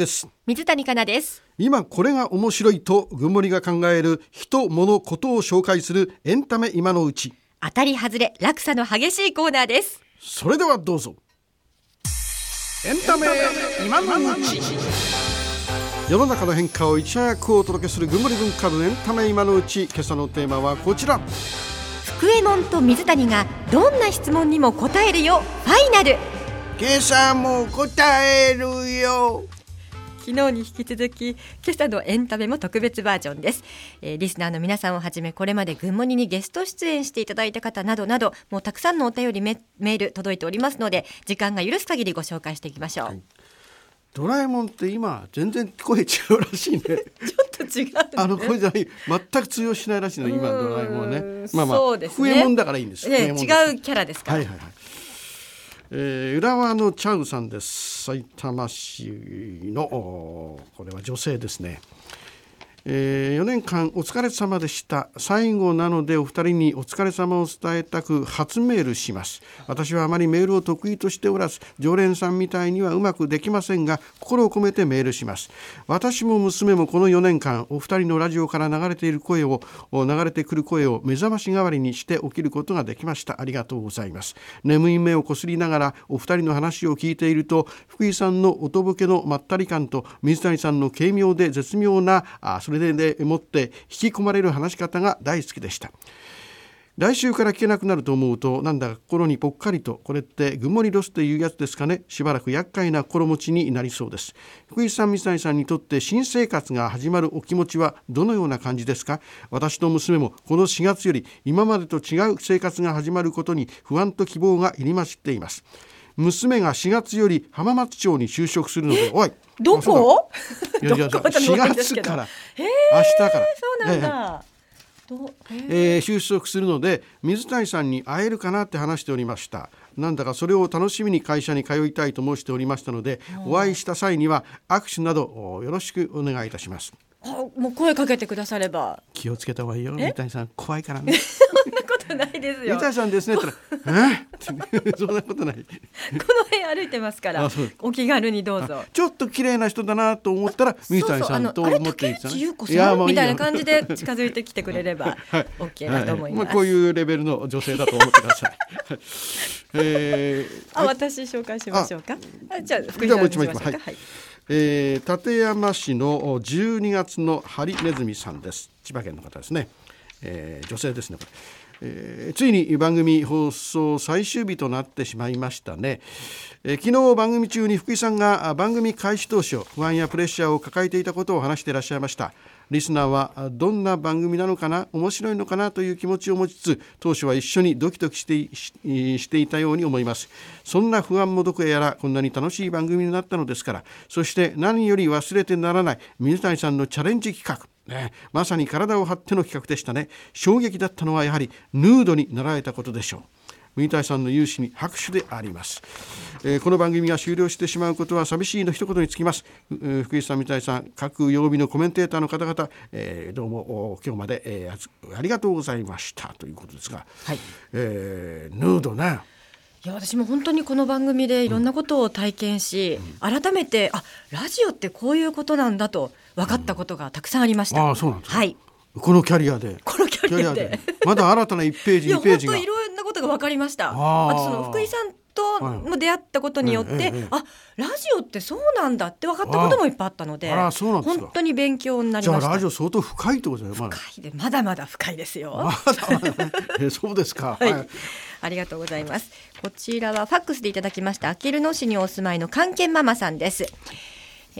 です。水谷香奈です。今これが面白いとぐんもりが考える人物ことを紹介するエンタメ今のうち。当たり外れ落差の激しいコーナーです。それではどうぞ。エンタメ今のうち。世の中の変化をいち早くお届けするぐんもり文化部エンタメ今のうち。今朝のテーマはこちら。福右衛門と水谷がどんな質問にも答えるよ。ファイナル。今朝も答えるよ昨日に引き続き今朝のエンタメも特別バージョンです、えー、リスナーの皆さんをはじめこれまで群馬ににゲスト出演していただいた方などなどもうたくさんのお便りメール届いておりますので時間が許す限りご紹介していきましょう、はいドラえもんって今全然声違うらしいね。ちょっと違う、ね、あの声じゃない全く通用しないらしいの今ドラえもんね。まあまあそうですね。笛もんだからいいんです。ね、違うキャラですから。はいはいはい。えー、浦和のチャウさんです。埼玉市のこれは女性ですね。えー、4年間お疲れ様でした。最後なのでお二人にお疲れ様を伝えたく初メールします。私はあまりメールを得意としておらず常連さんみたいにはうまくできませんが心を込めてメールします。私も娘もこの4年間お二人のラジオから流れている声を流れてくる声を目覚まし代わりにして起きることができました。ありがとうございます。眠い目をこすりながらお二人の話を聞いていると福井さんの音ぼけのまったり感と水谷さんの軽妙で絶妙なあそれでもって引き込まれる話し方が大好きでした。来週から聞けなくなると思うとなんだか心にぽっかりとこれってぐもりロスというやつですかね。しばらく厄介な心持ちになりそうです。福井さん水谷さんにとって新生活が始まるお気持ちはどのような感じですか？私と娘もこの4月より今までと違う生活が始まることに不安と希望が入り混じっています。娘が4月より浜松町に就職するのでおい どこ？いやいや4月から。明日から。そうなんだ、えー、就職するので水谷さんに会えるかなって話しておりました。なんだかそれを楽しみに会社に通いたいと申しておりましたのでお会いした際には握手などよろしくお願いいたします。あもう声かけてくだされば。気をつけた方がいいよ水谷さん。怖いからね ないですよ。水谷さんですね。そんなことない。この辺歩いてますからお気軽にどうぞ。ちょっと綺麗な人だなと思ったら水谷さんと思っていたねいやみたいな感じで近づいてきてくれれば OK だと思います、まあ、こういうレベルの女性だと思ってください。えー、あ私紹介しましょうか。あじゃあ福井さんにしましょうか。はい。えー、立山市の12月のハリネズミさんです。千葉県の方ですね、えー、女性ですねこれえー、ついに番組放送最終日となってしまいましたね、えー、昨日番組中に福井さんが番組開始当初不安やプレッシャーを抱えていたことを話していらっしゃいました。リスナーはどんな番組なのかな面白いのかなという気持ちを持ちつつ当初は一緒にドキドキしてしていたように思います。そんな不安もどこやらこんなに楽しい番組になったのですからそして何より忘れてならない水谷さんのチャレンジ企画。ね、まさに体を張っての企画でしたね。衝撃だったのはやはりヌードになられたことでしょう。ミ谷さんの勇姿に拍手であります、えー、この番組が終了してしまうことは寂しいの一言につきます、えー、福井さん三谷さん各曜日のコメンテーターの方々、えー、どうも今日まで、えー、ありがとうございました。ということですが、はい。えー、ヌードねいや私も本当にこの番組でいろんなことを体験し、うん、改めてあラジオってこういうことなんだと分かったことがたくさんありました。うん、あそうなんですはい。このキャリアで。このキャリアで。まだ新たな1ページ2ページが。いろことが分かりました。あとその福井さんとも出会ったことによって、はいええ、あラジオってそうなんだって分かったこともいっぱいあったので本当に勉強になりました。ラジオ相当深いってことだよ、ま、深いでまだまだ深いですよ。まだ。まだ、ね、えそうですか、はい、はい、ありがとうございます。こちらはファックスでいただきましたあきる野市にお住まいの関係ママさんです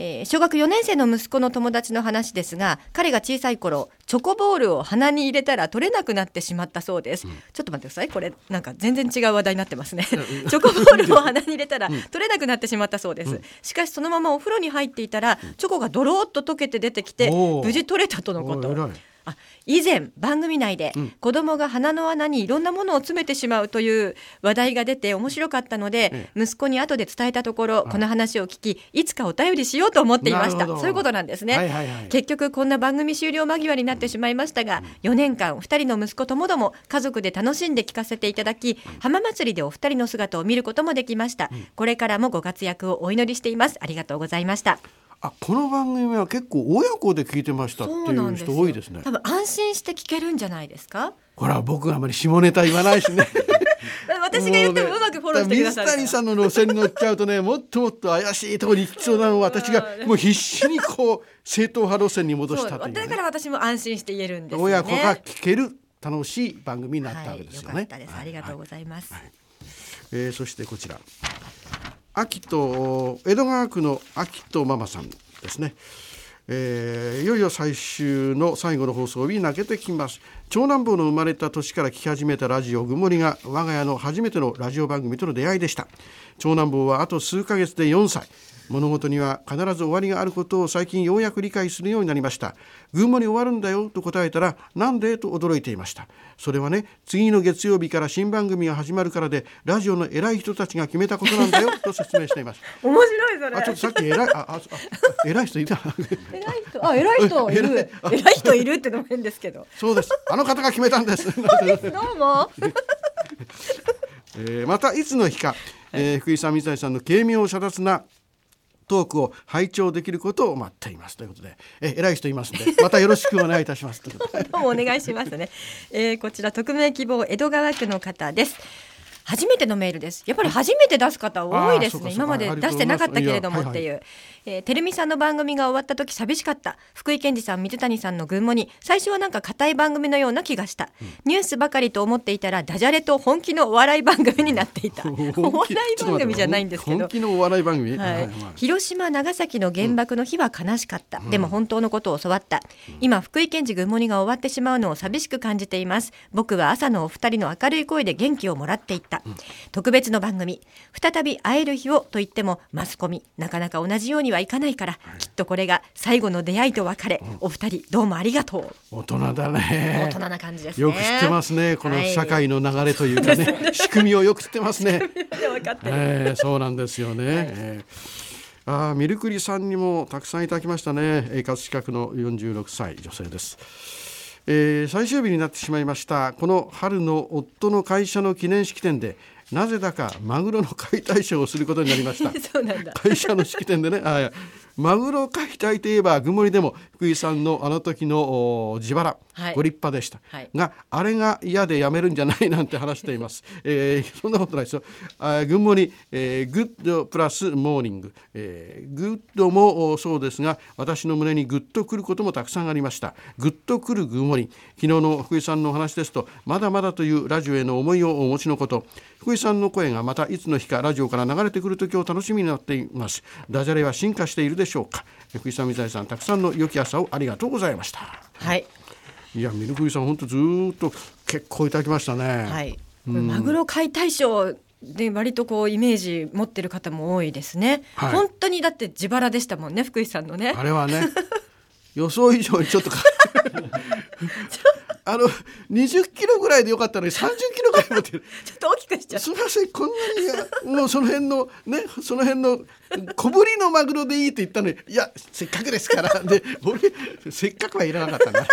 えー、小学4年生の息子の友達の話ですが彼が小さい頃チョコボールを鼻に入れたら取れなくなってしまったそうです、うん、ちょっと待ってください。これなんか全然違う話題になってますね。チョコボールを鼻に入れたら取れなくなってしまったそうです、うん、しかしそのままお風呂に入っていたらチョコがドローっと溶けて出てきて無事取れたとのこと。あ以前番組内で子供が鼻の穴にいろんなものを詰めてしまうという話題が出て面白かったので、息子に後で伝えたところこの話を聞きいつかお便りしようと思っていました。そういうことなんですね、はいはいはい、結局こんな番組終了間際になってしまいましたが4年間2人の息子ともども家族で楽しんで聞かせていただき浜祭りでお二人の姿を見ることもできました。これからもご活躍をお祈りしています。ありがとうございましたあこの番組は結構親子で聞いてましたっていう人多いですね。多分安心して聞けるんじゃないですか？ほら僕があまり下ネタ言わないしね。私が言ってもうまくフォローしてくださる水谷さんの路線に乗っちゃうとねもっともっと怪しいところに行きそうなのを私がもう必死にこう正統派路線に戻したという、ね、だから私も安心して言えるんです、ね、親子が聞ける楽しい番組になったわけですよね、はい、よありがとうございます、はいはい、えー、そしてこちら秋と江戸川区の秋とママさんですね。えー、いよいよ最終の最後の放送日に泣けてきます。長男坊の生まれた年から聞き始めたラジオ「ぐもり」が我が家の初めてのラジオ番組との出会いでした。長男坊はあと数ヶ月で4歳。物事には必ず終わりがあることを最近ようやく理解するようになりました。群馬に終わるんだよと答えたらなんで？と驚いていました。それはね次の月曜日から新番組が始まるからでラジオの偉い人たちが決めたことなんだよ と説明しています。面白いそれ。あちょっとさっき偉いああ偉い人いた。偉い人。あ偉い人いる。偉い人いるってのも変ですけど。そうです。あの方が決めたんです。どうも。えー、またいつの日か、えー、福井さん水谷さんの軽妙遮奪なトークを拝聴できることを待っていますということで、え偉い人いますので、またよろしくお願いいたします。どうもお願いしますね。えー、こちら匿名希望江戸川区の方です。初めてのメールです。やっぱり初めて出す方多いですね。今まで出してなかったけれどもっていう、はいはい、えー、てるみさんの番組が終わった時寂しかった。福井健二さん水谷さんの群馬に最初はなんか硬い番組のような気がした、うん、ニュースばかりと思っていたらダジャレと本気のお笑い番組になっていた。お笑い番組じゃないんですけど。本気のお笑い番組、はい、広島長崎の原爆の日は悲しかった、うん、でも本当のことを教わった、うん、今福井健二群馬にが終わってしまうのを寂しく感じています。僕は朝のお二人の明るい声で元気をもらっていった、特別の番組再び会える日をと言ってもマスコミなかなか同じようにはいかないから、きっとこれが最後の出会いと別れ、お二人どうもありがとう。大人だね。大人な感じです、ね、よく知ってますねこの社会の流れというかね、はい、仕組みをよく知ってますね。えー、そうなんですよね、はい、えー、あミルクリさんにもたくさんいただきましたね。葛飾区の46歳女性ですえー、最終日になってしまいました。この春の夫の会社の記念式典でなぜだかマグロの解体ショーをすることになりました。会社の式典でね。あマグロ解体といえばぐもりでも福井さんのあの時の自腹、はい、ご立派でした、はい、があれが嫌でやめるんじゃないなんて話しています、えー、そんなことないですよ。あグッモニ、えー、 good プラス morning、えー、 good もそうですが私の胸にグッとくることもたくさんありました。グッとくるグッモニ昨日の福井さんのお話ですとまだまだというラジオへの思いをお持ちのこと福井さんの声がまたいつの日かラジオから流れてくる時を楽しみに待っています。ダジャレは進化しているでしょうか。福井さん水谷さんたくさんの良き朝をありがとうございました。はい。いやミルクイさん本当ずっと結構いただきましたね。はい、うん、マグロ解体ショーで割とこうイメージ持ってる方も多いですね、はい、本当にだって自腹でしたもんね福井さんのね。あれはね 予想以上にちょっとあの20キロぐらいでよかったのに30キロぐらい持ってる。ちょっと大きくしちゃうすみませんこんなにもうその辺のねその辺の小ぶりのマグロでいいって言ったのにいやせっかくですから で俺せっかくはいらなかったな、は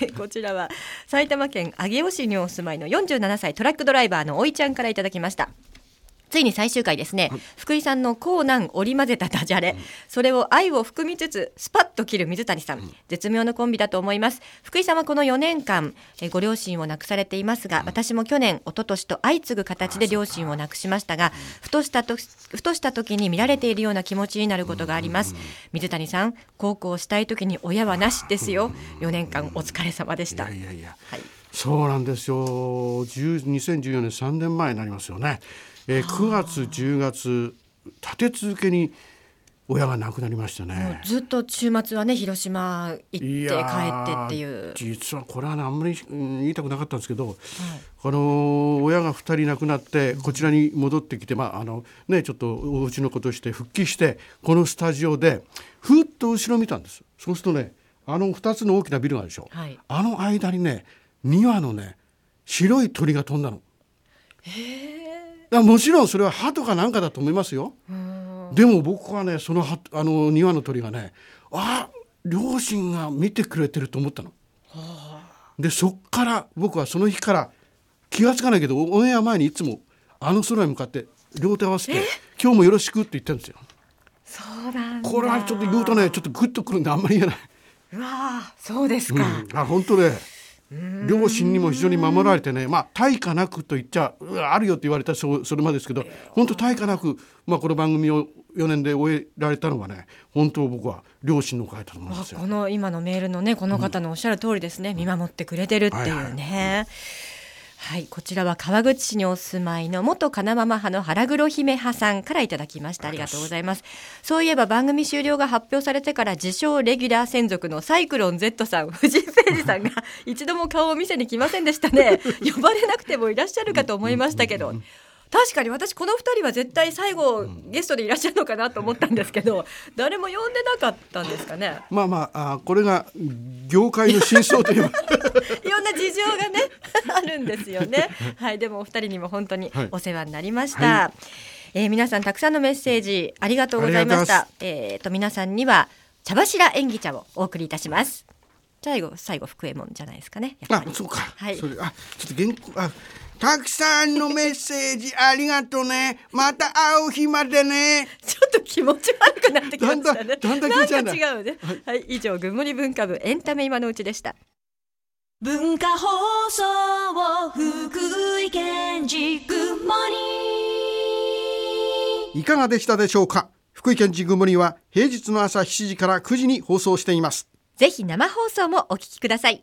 い、こちらは埼玉県上尾市にお住まいの47歳トラックドライバーのおいちゃんからいただきましたついに最終回ですね、はい、福井さんの高難織り交ぜたダジャレ、うん、それを愛を含みつつスパッと切る水谷さん、うん、絶妙のコンビだと思います。福井さんはこの4年間えご両親を亡くされていますが、うん、私も去年一昨年と相次ぐ形で両親を亡くしましたがふとしたとふとした時に見られているような気持ちになることがあります。水谷さん高校したい時に親はなしですよ。4年間お疲れ様でした。いやいやはい、そうなんですよ。2014年3年前になりますよねえー、9月10月立て続けに親が亡くなりましたね。ずっと週末はね広島行って帰ってっていう。実はこれは、ね、あんまり言いたくなかったんですけど、はい、あの親が2人亡くなってこちらに戻ってきて、まああのね、ちょっとお家のことして復帰してこのスタジオでふっと後ろ見たんです。そうするとねあの2つの大きなビルがあるでしょ、はい、あの間にね2羽のね白い鳥が飛んだの。へえもちろんそれは歯とかなんかだと思いますよ。でも僕はねそのあの庭の鳥がねあ両親が見てくれてると思ったの。でそっから僕はその日から気が付かないけどオンエア前にいつもあの空に向かって両手合わせて「今日もよろしく」って言ってるんですよ。そうなんこれはちょっと言うとねちょっとグッとくるんであんまり言えない。うわあそうですか、うん、あ本当ね両親にも非常に守られてねまあ対価なくと言っちゃあるよって言われたらそそれまでですけど本当対価なく、まあ、この番組を4年で終えられたのがね本当僕は両親のおかげだと思いますよ。この今のメールのねこの方のおっしゃる通りですね、見守ってくれてるっていうね。はい、こちらは川口市にお住まいの元金ママ派の腹黒姫派さんからいただきました。ありがとうございます。そういえば番組終了が発表されてから自称レギュラー専属のサイクロン Z さん藤井ページさんが 一度も顔を見せに来ませんでしたね。呼ばれなくてもいらっしゃるかと思いましたけど。確かに私この2人は絶対最後ゲストでいらっしゃるのかなと思ったんですけど 誰も呼んでなかったんですかね？まあまああこれが業界の真相といえばいろんな事情がね あるんですよね。はいでもお二人にも本当にお世話になりました、はい、えー、皆さんたくさんのメッセージありがとうございましたえっ、ー、と皆さんには茶柱演技茶をお送りいたします。最後最後福右衛門じゃないですかねあそうか。はい。それあちょっと原稿あたくさんのメッセージ ありがとうね。また会う日までね。ちょっと気持ち悪くなってきましたね。だんだんなんか違うね。はい、以上、ぐんもり文化部エンタメ今のうちでした。文化放送福井県じぐもり。いかがでしたでしょうか？福井県じぐもりは平日の朝7時から9時に放送しています。ぜひ生放送もお聞きください